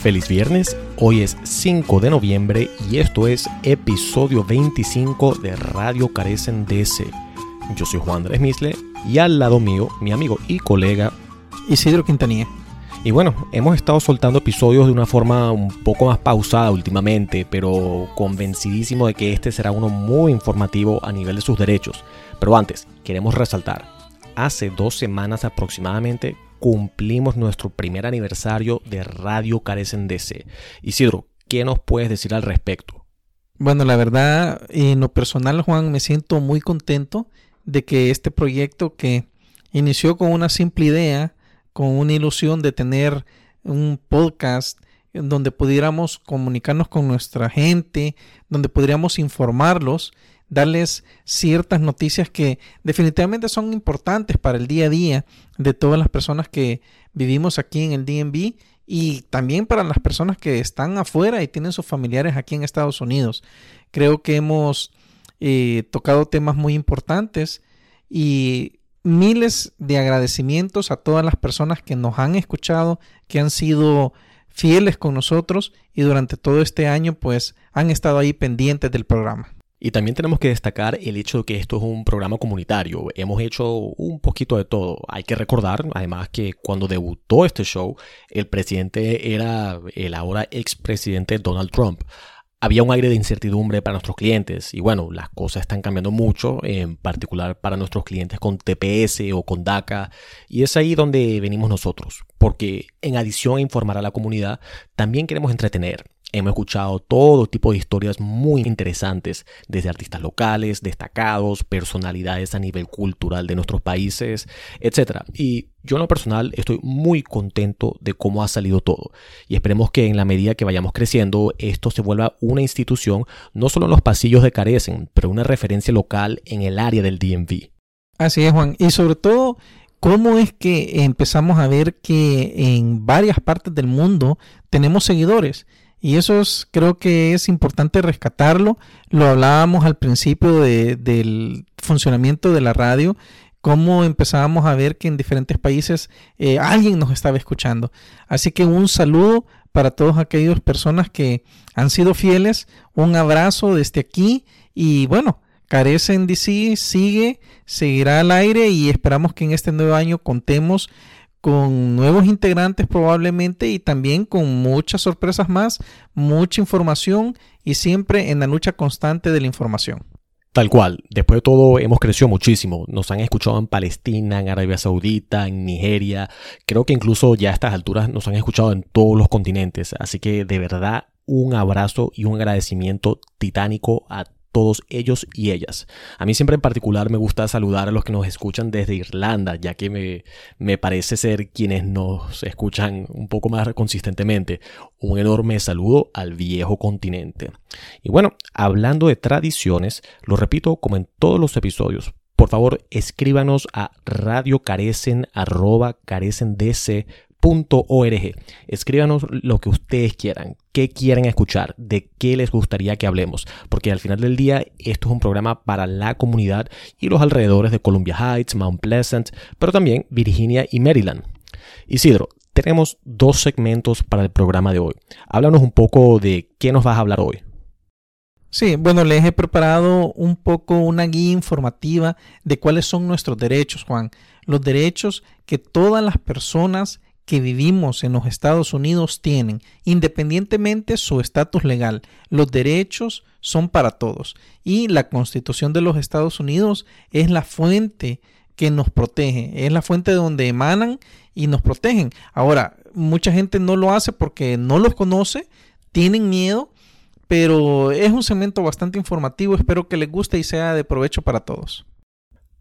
Feliz viernes, hoy es 5 de noviembre y esto es episodio 25 de Radio Carecen DC. Yo soy Juan Andrés Misle y al lado mío mi amigo y colega Isidro Quintanilla. Y bueno, hemos estado soltando episodios de una forma un poco más pausada últimamente, pero convencidísimo de que este será uno muy informativo a nivel de sus derechos. Pero antes, queremos resaltar, hace dos semanas aproximadamente cumplimos nuestro primer aniversario de Radio Carecen DC. Isidro, ¿qué nos puedes decir al respecto? Bueno, la verdad, en lo personal, Juan, me siento muy contento de que este proyecto que inició con una simple idea, con una ilusión de tener un podcast donde pudiéramos comunicarnos con nuestra gente, donde pudiéramos informarlos, darles ciertas noticias que definitivamente son importantes para el día a día de todas las personas que vivimos aquí en el DMV y también para las personas que están afuera y tienen sus familiares aquí en Estados Unidos. Creo que hemos eh, tocado temas muy importantes y miles de agradecimientos a todas las personas que nos han escuchado, que han sido fieles con nosotros y durante todo este año pues han estado ahí pendientes del programa. Y también tenemos que destacar el hecho de que esto es un programa comunitario. Hemos hecho un poquito de todo. Hay que recordar, además, que cuando debutó este show, el presidente era el ahora expresidente Donald Trump había un aire de incertidumbre para nuestros clientes y bueno, las cosas están cambiando mucho, en particular para nuestros clientes con TPS o con DACA y es ahí donde venimos nosotros, porque en adición a informar a la comunidad, también queremos entretener Hemos escuchado todo tipo de historias muy interesantes, desde artistas locales, destacados, personalidades a nivel cultural de nuestros países, etc. Y yo en lo personal estoy muy contento de cómo ha salido todo. Y esperemos que en la medida que vayamos creciendo, esto se vuelva una institución no solo en los pasillos de Carecen, pero una referencia local en el área del DMV. Así es, Juan. Y sobre todo, ¿cómo es que empezamos a ver que en varias partes del mundo tenemos seguidores? Y eso es, creo que es importante rescatarlo. Lo hablábamos al principio del funcionamiento de la radio, cómo empezábamos a ver que en diferentes países eh, alguien nos estaba escuchando. Así que un saludo para todas aquellas personas que han sido fieles, un abrazo desde aquí y bueno, Carecen DC sigue, seguirá al aire y esperamos que en este nuevo año contemos con nuevos integrantes probablemente y también con muchas sorpresas más, mucha información y siempre en la lucha constante de la información. Tal cual, después de todo hemos crecido muchísimo, nos han escuchado en Palestina, en Arabia Saudita, en Nigeria, creo que incluso ya a estas alturas nos han escuchado en todos los continentes, así que de verdad un abrazo y un agradecimiento titánico a todos ellos y ellas. A mí siempre en particular me gusta saludar a los que nos escuchan desde Irlanda, ya que me, me parece ser quienes nos escuchan un poco más consistentemente. Un enorme saludo al viejo continente. Y bueno, hablando de tradiciones, lo repito como en todos los episodios, por favor escríbanos a radiocarecen.carecendc.com .org. Escríbanos lo que ustedes quieran, qué quieren escuchar, de qué les gustaría que hablemos, porque al final del día esto es un programa para la comunidad y los alrededores de Columbia Heights, Mount Pleasant, pero también Virginia y Maryland. Isidro, tenemos dos segmentos para el programa de hoy. Háblanos un poco de qué nos vas a hablar hoy. Sí, bueno, les he preparado un poco una guía informativa de cuáles son nuestros derechos, Juan. Los derechos que todas las personas que vivimos en los Estados Unidos tienen, independientemente su estatus legal. Los derechos son para todos y la Constitución de los Estados Unidos es la fuente que nos protege, es la fuente de donde emanan y nos protegen. Ahora, mucha gente no lo hace porque no los conoce, tienen miedo, pero es un segmento bastante informativo, espero que les guste y sea de provecho para todos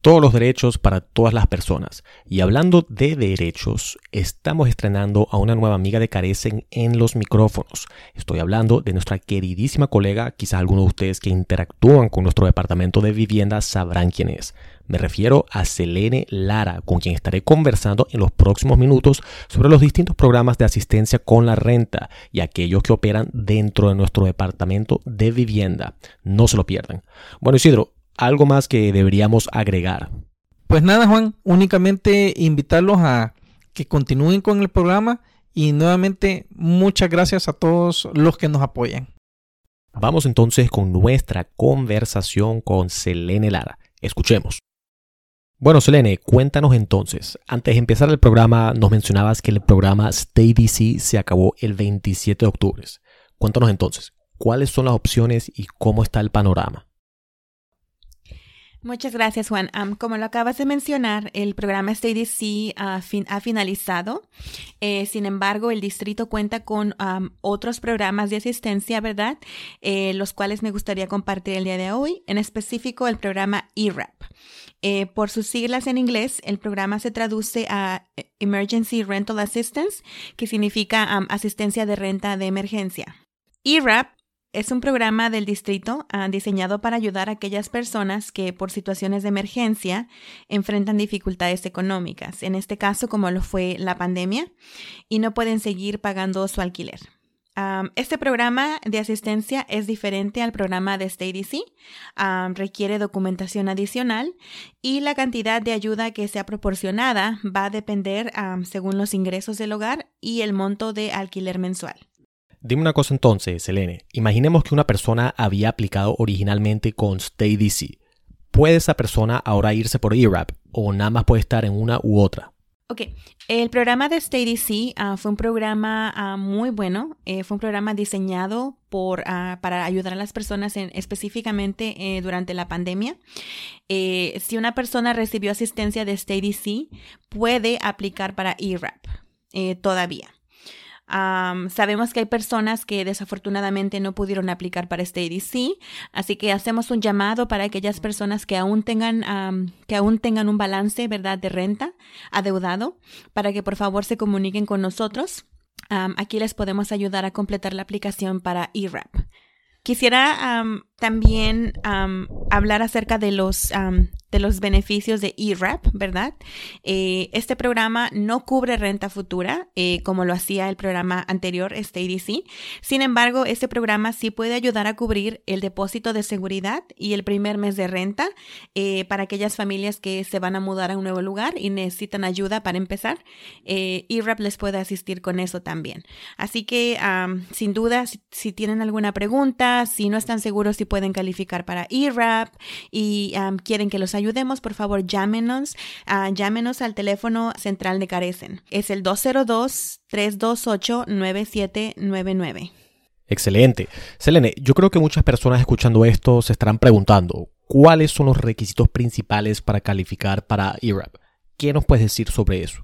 todos los derechos para todas las personas. Y hablando de derechos, estamos estrenando a una nueva amiga de Carecen en los micrófonos. Estoy hablando de nuestra queridísima colega, quizás algunos de ustedes que interactúan con nuestro departamento de vivienda sabrán quién es. Me refiero a Selene Lara, con quien estaré conversando en los próximos minutos sobre los distintos programas de asistencia con la renta y aquellos que operan dentro de nuestro departamento de vivienda. No se lo pierdan. Bueno, Isidro, algo más que deberíamos agregar. Pues nada, Juan, únicamente invitarlos a que continúen con el programa Y nuevamente, muchas gracias a todos los que nos apoyan. Vamos entonces con nuestra conversación con Selene Lara. Escuchemos. Bueno, Selene, cuéntanos entonces. Antes de empezar el programa, nos mencionabas que el programa Stay DC se acabó el 27 de octubre. Cuéntanos entonces, ¿cuáles son las opciones y cómo está el panorama? Muchas gracias, Juan. como lo acabas de mencionar, el programa STDC ha finalizado. Eh, sin embargo, el distrito cuenta con otros programas de asistencia, ¿verdad? Eh, los cuales me gustaría compartir el día de hoy. En específico, el programa ERAP. Eh, por sus siglas en inglés, el programa se traduce a Emergency Rental Assistance, que significa asistencia de renta de emergencia. ERAP es un programa del distrito ah, diseñado para ayudar a aquellas personas que por situaciones de emergencia enfrentan dificultades económicas, en este caso como lo fue la pandemia, y no pueden seguir pagando su alquiler. este programa de asistencia es diferente al programa de STDC, requiere documentación adicional y la cantidad de ayuda que sea proporcionada va a depender según los ingresos del hogar y el monto de alquiler mensual. Dime una cosa entonces, Selene. Imaginemos que una persona había aplicado originalmente con StayDC. ¿Puede esa persona ahora irse por ERAP o nada más puede estar en una u otra? Ok, el programa de StayDC uh, fue un programa ah, muy bueno, eh, fue un programa diseñado por, ah, para ayudar a las personas en, específicamente eh, durante la pandemia. Eh, si una persona recibió asistencia de StayDC, puede aplicar para ERAP todavía sabemos que hay personas que desafortunadamente no pudieron aplicar para este ADC, así que hacemos un llamado para aquellas personas que aún tengan, que aún tengan un balance, ¿verdad?, de renta adeudado, para que por favor se comuniquen con nosotros. aquí les podemos ayudar a completar la aplicación para ERAP. Quisiera también hablar acerca de los, de los beneficios de ERAP, ¿verdad? Eh, este programa no cubre renta futura eh, como lo hacía el programa anterior, este. Sin embargo, este programa sí puede ayudar a cubrir el depósito de seguridad y el primer mes de renta eh, para aquellas familias que se van a mudar a un nuevo lugar y necesitan ayuda para empezar. ERAP les puede asistir con eso también. Así que, sin duda, si, si, tienen alguna pregunta, si no están seguros si pueden calificar para ERAP y quieren que los ayudemos, por favor llámenos, uh, llámenos al teléfono central de Carecen. Es el 202-328-9799. Excelente. Selene, yo creo que muchas personas escuchando esto se estarán preguntando, ¿cuáles son los requisitos principales para calificar para ERAP? ¿Qué nos puedes decir sobre eso?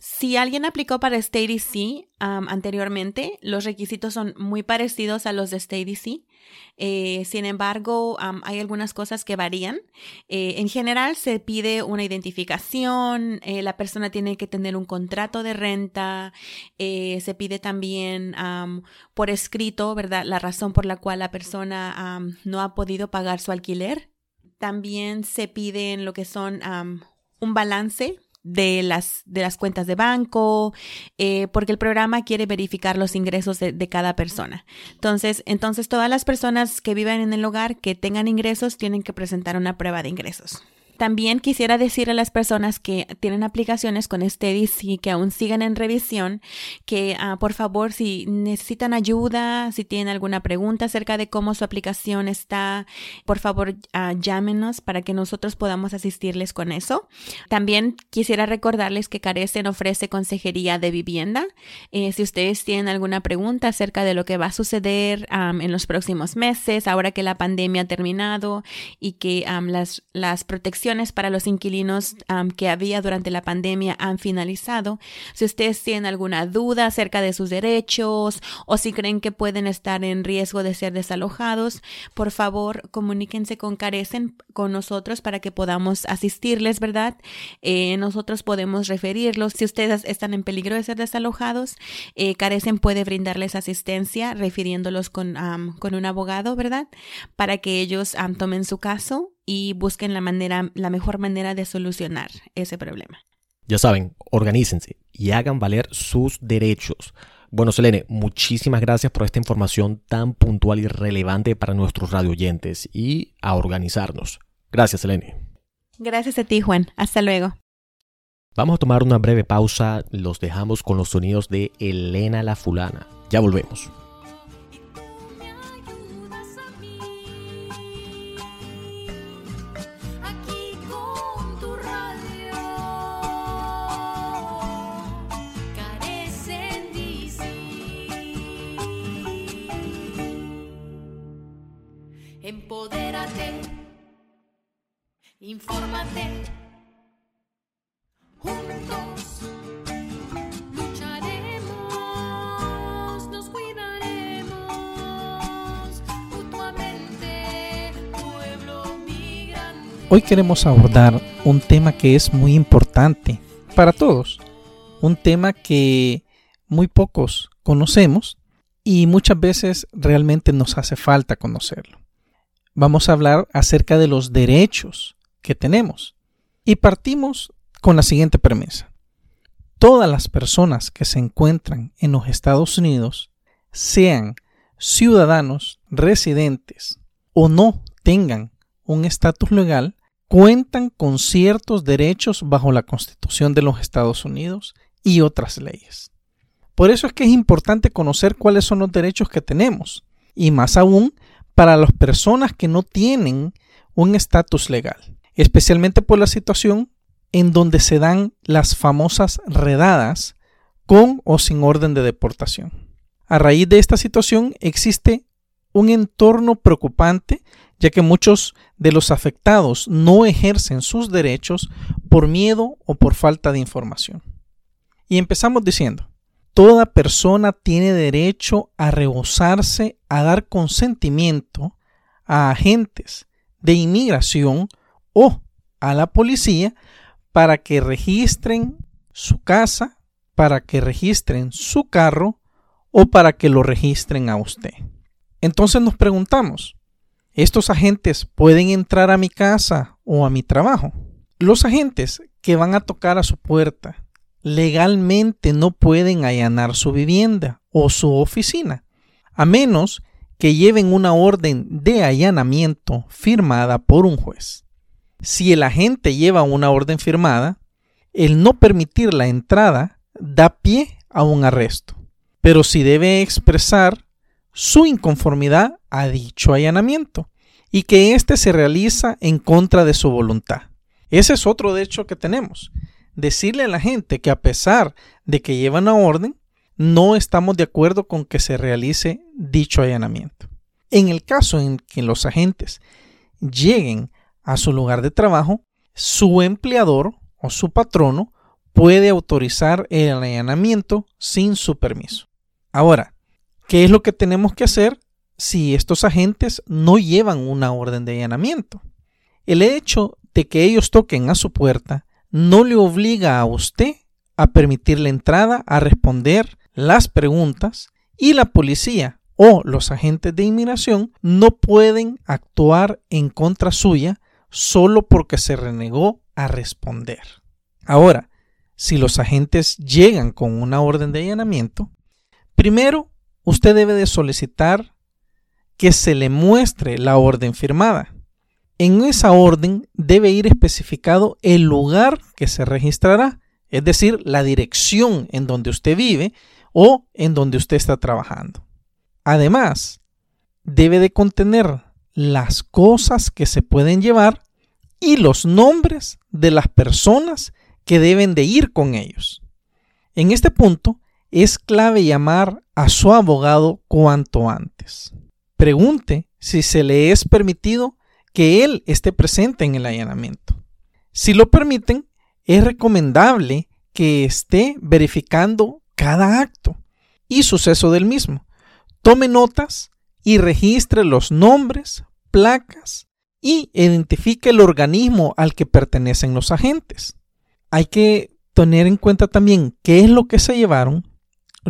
Si alguien aplicó para StateDC anteriormente, los requisitos son muy parecidos a los de StateDC. Eh, sin embargo, hay algunas cosas que varían. Eh, en general, se pide una identificación, eh, la persona tiene que tener un contrato de renta, se pide también por escrito, ¿verdad? La razón por la cual la persona no ha podido pagar su alquiler. También se piden lo que son un balance de las, de las cuentas de banco, eh, porque el programa quiere verificar los ingresos de, de, cada persona. Entonces, entonces, todas las personas que viven en el hogar que tengan ingresos tienen que presentar una prueba de ingresos. También quisiera decir a las personas que tienen aplicaciones con Steady y que aún siguen en revisión que ah, por favor si necesitan ayuda, si tienen alguna pregunta acerca de cómo su aplicación está, por favor uh, llámenos para que nosotros podamos asistirles con eso. También quisiera recordarles que Carecen ofrece consejería de vivienda. Eh, si ustedes tienen alguna pregunta acerca de lo que va a suceder en los próximos meses, ahora que la pandemia ha terminado y que las, las protecciones para los inquilinos que había durante la pandemia han finalizado. Si ustedes tienen alguna duda acerca de sus derechos o si creen que pueden estar en riesgo de ser desalojados, por favor comuníquense con Carecen con nosotros para que podamos asistirles, ¿verdad? Eh, nosotros podemos referirlos. Si ustedes están en peligro de ser desalojados, eh, Carecen puede brindarles asistencia refiriéndolos con, con un abogado, ¿verdad? Para que ellos tomen su caso y busquen la manera, la mejor manera de solucionar ese problema. Ya saben, organícense y hagan valer sus derechos. Bueno, Selene, muchísimas gracias por esta información tan puntual y relevante para nuestros radio oyentes y a organizarnos. Gracias, Selene. Gracias a ti, Juan. Hasta luego. Vamos a tomar una breve pausa, los dejamos con los sonidos de Elena la Fulana. Ya volvemos. Hoy queremos abordar un tema que es muy importante para todos, un tema que muy pocos conocemos y muchas veces realmente nos hace falta conocerlo vamos a hablar acerca de los derechos que tenemos. Y partimos con la siguiente premisa. Todas las personas que se encuentran en los Estados Unidos, sean ciudadanos, residentes o no tengan un estatus legal, cuentan con ciertos derechos bajo la Constitución de los Estados Unidos y otras leyes. Por eso es que es importante conocer cuáles son los derechos que tenemos y más aún para las personas que no tienen un estatus legal, especialmente por la situación en donde se dan las famosas redadas con o sin orden de deportación. A raíz de esta situación existe un entorno preocupante ya que muchos de los afectados no ejercen sus derechos por miedo o por falta de información. Y empezamos diciendo, toda persona tiene derecho a rehusarse a dar consentimiento a agentes de inmigración o a la policía para que registren su casa, para que registren su carro o para que lo registren a usted. Entonces nos preguntamos, ¿estos agentes pueden entrar a mi casa o a mi trabajo? Los agentes que van a tocar a su puerta legalmente no pueden allanar su vivienda o su oficina, a menos que lleven una orden de allanamiento firmada por un juez. Si el agente lleva una orden firmada, el no permitir la entrada da pie a un arresto, pero si debe expresar su inconformidad a dicho allanamiento y que éste se realiza en contra de su voluntad. Ese es otro derecho que tenemos decirle a la gente que a pesar de que llevan una orden, no estamos de acuerdo con que se realice dicho allanamiento. En el caso en que los agentes lleguen a su lugar de trabajo, su empleador o su patrono puede autorizar el allanamiento sin su permiso. Ahora, ¿qué es lo que tenemos que hacer si estos agentes no llevan una orden de allanamiento? El hecho de que ellos toquen a su puerta no le obliga a usted a permitir la entrada a responder las preguntas y la policía o los agentes de inmigración no pueden actuar en contra suya solo porque se renegó a responder. Ahora, si los agentes llegan con una orden de allanamiento, primero usted debe de solicitar que se le muestre la orden firmada. En esa orden debe ir especificado el lugar que se registrará, es decir, la dirección en donde usted vive o en donde usted está trabajando. Además, debe de contener las cosas que se pueden llevar y los nombres de las personas que deben de ir con ellos. En este punto es clave llamar a su abogado cuanto antes. Pregunte si se le es permitido que él esté presente en el allanamiento. Si lo permiten, es recomendable que esté verificando cada acto y suceso del mismo. Tome notas y registre los nombres, placas y identifique el organismo al que pertenecen los agentes. Hay que tener en cuenta también qué es lo que se llevaron,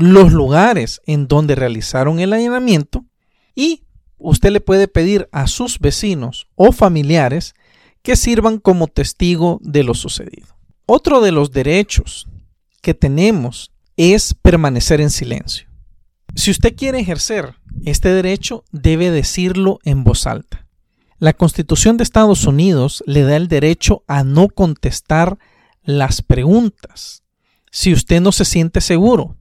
los lugares en donde realizaron el allanamiento y usted le puede pedir a sus vecinos o familiares que sirvan como testigo de lo sucedido. Otro de los derechos que tenemos es permanecer en silencio. Si usted quiere ejercer este derecho, debe decirlo en voz alta. La Constitución de Estados Unidos le da el derecho a no contestar las preguntas si usted no se siente seguro.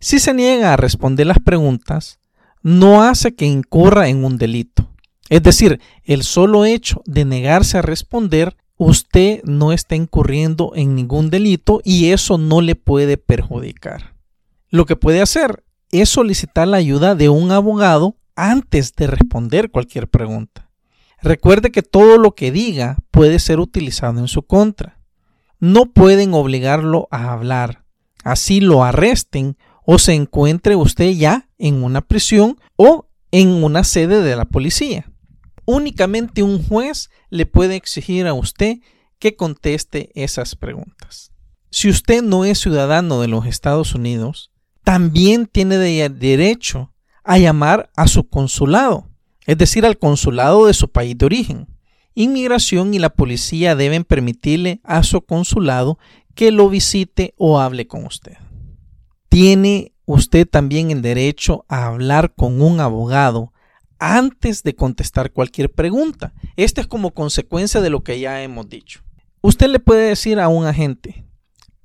Si se niega a responder las preguntas, no hace que incurra en un delito. Es decir, el solo hecho de negarse a responder, usted no está incurriendo en ningún delito y eso no le puede perjudicar. Lo que puede hacer es solicitar la ayuda de un abogado antes de responder cualquier pregunta. Recuerde que todo lo que diga puede ser utilizado en su contra. No pueden obligarlo a hablar. Así lo arresten o se encuentre usted ya en una prisión o en una sede de la policía. Únicamente un juez le puede exigir a usted que conteste esas preguntas. Si usted no es ciudadano de los Estados Unidos, también tiene de derecho a llamar a su consulado, es decir, al consulado de su país de origen. Inmigración y la policía deben permitirle a su consulado que lo visite o hable con usted. Tiene usted también el derecho a hablar con un abogado antes de contestar cualquier pregunta. Esto es como consecuencia de lo que ya hemos dicho. Usted le puede decir a un agente,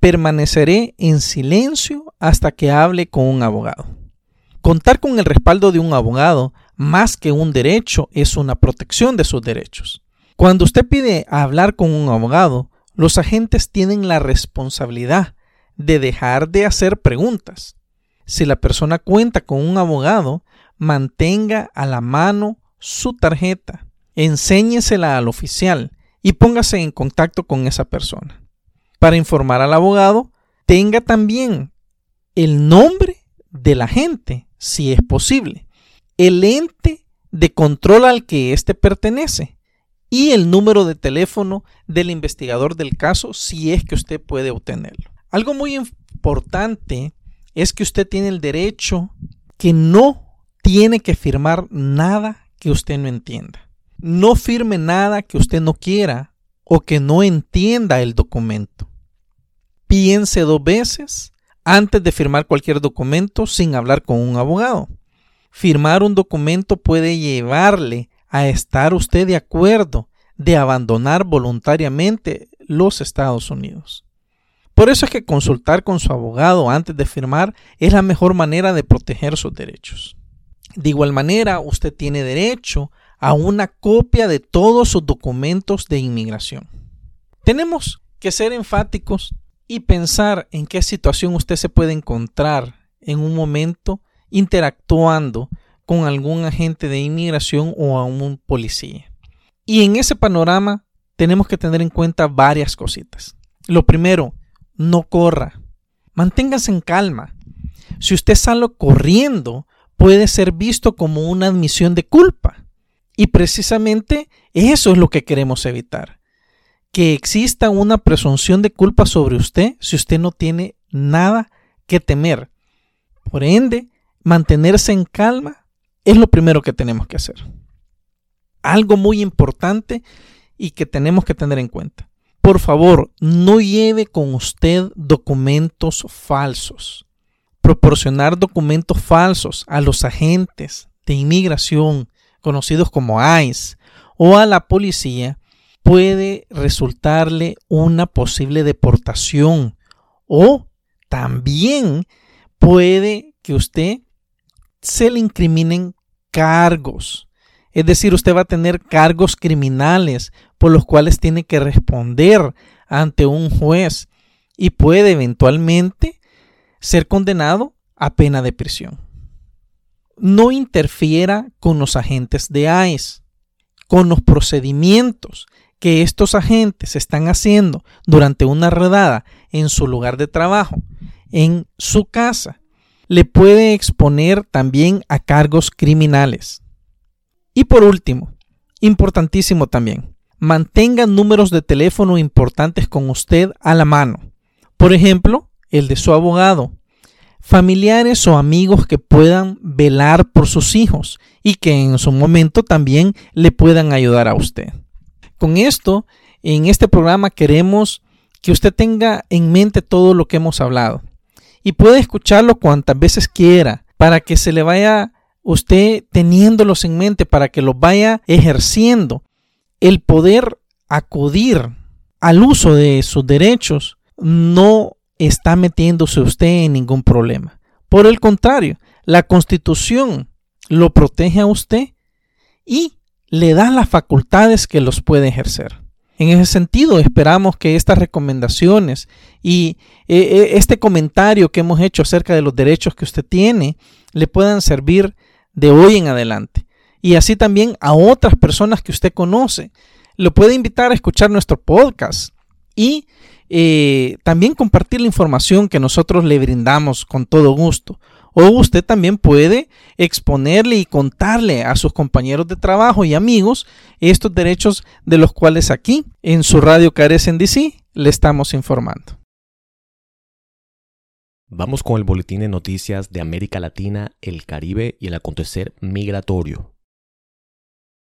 permaneceré en silencio hasta que hable con un abogado. Contar con el respaldo de un abogado, más que un derecho, es una protección de sus derechos. Cuando usted pide hablar con un abogado, los agentes tienen la responsabilidad de dejar de hacer preguntas. Si la persona cuenta con un abogado, mantenga a la mano su tarjeta, enséñesela al oficial y póngase en contacto con esa persona. Para informar al abogado, tenga también el nombre del agente, si es posible, el ente de control al que éste pertenece y el número de teléfono del investigador del caso si es que usted puede obtenerlo. Algo muy importante es que usted tiene el derecho que no tiene que firmar nada que usted no entienda. No firme nada que usted no quiera o que no entienda el documento. Piense dos veces antes de firmar cualquier documento sin hablar con un abogado. Firmar un documento puede llevarle a estar usted de acuerdo de abandonar voluntariamente los Estados Unidos. Por eso es que consultar con su abogado antes de firmar es la mejor manera de proteger sus derechos. De igual manera, usted tiene derecho a una copia de todos sus documentos de inmigración. Tenemos que ser enfáticos y pensar en qué situación usted se puede encontrar en un momento interactuando con algún agente de inmigración o a un policía. Y en ese panorama tenemos que tener en cuenta varias cositas. Lo primero, no corra. Manténgase en calma. Si usted sale corriendo, puede ser visto como una admisión de culpa. Y precisamente eso es lo que queremos evitar. Que exista una presunción de culpa sobre usted si usted no tiene nada que temer. Por ende, mantenerse en calma es lo primero que tenemos que hacer. Algo muy importante y que tenemos que tener en cuenta. Por favor, no lleve con usted documentos falsos. Proporcionar documentos falsos a los agentes de inmigración, conocidos como ICE, o a la policía, puede resultarle una posible deportación o también puede que usted se le incriminen cargos. Es decir, usted va a tener cargos criminales por los cuales tiene que responder ante un juez y puede eventualmente ser condenado a pena de prisión. No interfiera con los agentes de ICE, con los procedimientos que estos agentes están haciendo durante una redada en su lugar de trabajo, en su casa, le puede exponer también a cargos criminales. Y por último, importantísimo también, mantenga números de teléfono importantes con usted a la mano. Por ejemplo, el de su abogado, familiares o amigos que puedan velar por sus hijos y que en su momento también le puedan ayudar a usted. Con esto, en este programa queremos que usted tenga en mente todo lo que hemos hablado y puede escucharlo cuantas veces quiera para que se le vaya usted teniéndolos en mente para que los vaya ejerciendo, el poder acudir al uso de sus derechos no está metiéndose usted en ningún problema. Por el contrario, la constitución lo protege a usted y le da las facultades que los puede ejercer. En ese sentido, esperamos que estas recomendaciones y eh, eh, este comentario que hemos hecho acerca de los derechos que usted tiene le puedan servir de hoy en adelante. Y así también a otras personas que usted conoce. Lo puede invitar a escuchar nuestro podcast y eh, también compartir la información que nosotros le brindamos con todo gusto. O usted también puede exponerle y contarle a sus compañeros de trabajo y amigos estos derechos de los cuales aquí en su radio Carecen DC le estamos informando. Vamos con el boletín de noticias de América Latina, el Caribe y el acontecer migratorio.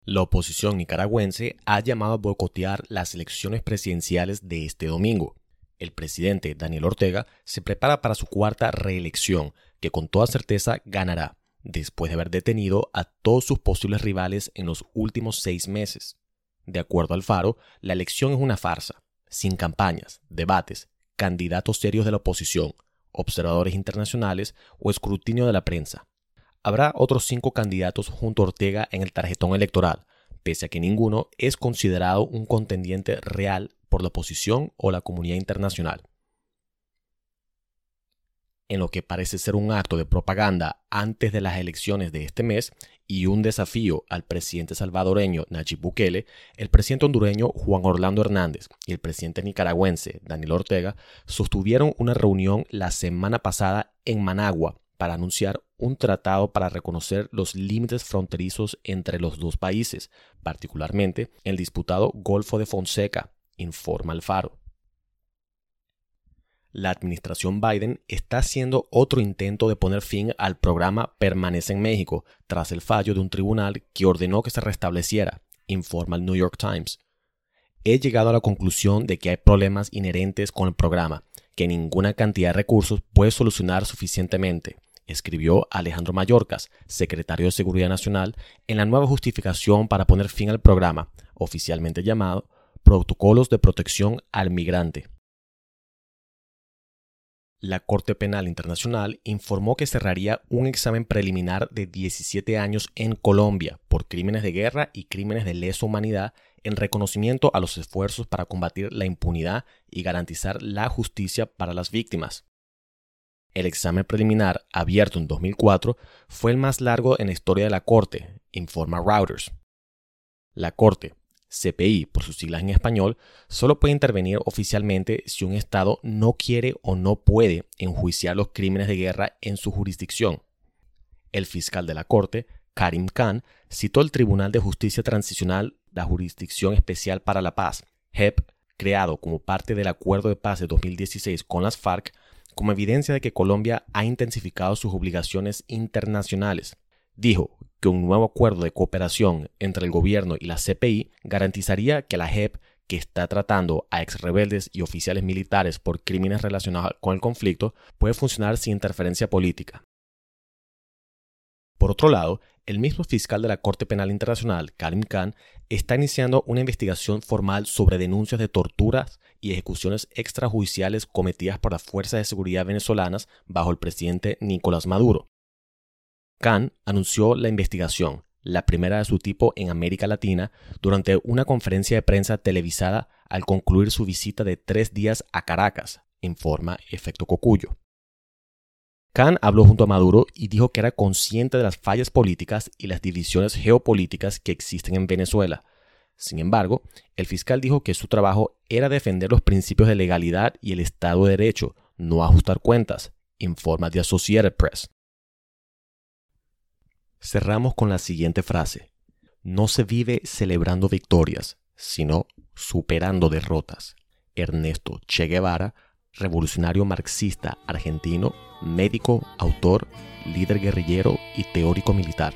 La oposición nicaragüense ha llamado a boicotear las elecciones presidenciales de este domingo. El presidente Daniel Ortega se prepara para su cuarta reelección, que con toda certeza ganará, después de haber detenido a todos sus posibles rivales en los últimos seis meses. De acuerdo al Faro, la elección es una farsa, sin campañas, debates, candidatos serios de la oposición, observadores internacionales o escrutinio de la prensa. Habrá otros cinco candidatos junto a Ortega en el tarjetón electoral, pese a que ninguno es considerado un contendiente real por la oposición o la comunidad internacional. En lo que parece ser un acto de propaganda antes de las elecciones de este mes y un desafío al presidente salvadoreño Nayib Bukele, el presidente hondureño Juan Orlando Hernández y el presidente nicaragüense Daniel Ortega sostuvieron una reunión la semana pasada en Managua para anunciar un tratado para reconocer los límites fronterizos entre los dos países, particularmente el disputado Golfo de Fonseca, informa el Faro. La administración Biden está haciendo otro intento de poner fin al programa Permanece en México, tras el fallo de un tribunal que ordenó que se restableciera, informa el New York Times. He llegado a la conclusión de que hay problemas inherentes con el programa, que ninguna cantidad de recursos puede solucionar suficientemente, escribió Alejandro Mayorkas, secretario de Seguridad Nacional, en la nueva justificación para poner fin al programa, oficialmente llamado Protocolos de Protección al Migrante. La Corte Penal Internacional informó que cerraría un examen preliminar de 17 años en Colombia por crímenes de guerra y crímenes de lesa humanidad en reconocimiento a los esfuerzos para combatir la impunidad y garantizar la justicia para las víctimas. El examen preliminar, abierto en 2004, fue el más largo en la historia de la Corte, informa Reuters. La Corte, CPI por sus siglas en español, solo puede intervenir oficialmente si un Estado no quiere o no puede enjuiciar los crímenes de guerra en su jurisdicción. El fiscal de la Corte, Karim Khan, citó el Tribunal de Justicia Transicional, la Jurisdicción Especial para la Paz, JEP, creado como parte del Acuerdo de Paz de 2016 con las FARC, como evidencia de que Colombia ha intensificado sus obligaciones internacionales. Dijo que un nuevo acuerdo de cooperación entre el gobierno y la CPI garantizaría que la JEP, que está tratando a ex rebeldes y oficiales militares por crímenes relacionados con el conflicto, puede funcionar sin interferencia política. Por otro lado, el mismo fiscal de la Corte Penal Internacional, Karim Khan, está iniciando una investigación formal sobre denuncias de torturas y ejecuciones extrajudiciales cometidas por las fuerzas de seguridad venezolanas bajo el presidente Nicolás Maduro. Khan anunció la investigación, la primera de su tipo en América Latina, durante una conferencia de prensa televisada al concluir su visita de tres días a Caracas, informa Efecto Cocuyo. Khan habló junto a Maduro y dijo que era consciente de las fallas políticas y las divisiones geopolíticas que existen en Venezuela. Sin embargo, el fiscal dijo que su trabajo era defender los principios de legalidad y el Estado de Derecho, no ajustar cuentas, informa The Associated Press. Cerramos con la siguiente frase. No se vive celebrando victorias, sino superando derrotas. Ernesto Che Guevara, revolucionario marxista argentino, médico, autor, líder guerrillero y teórico militar.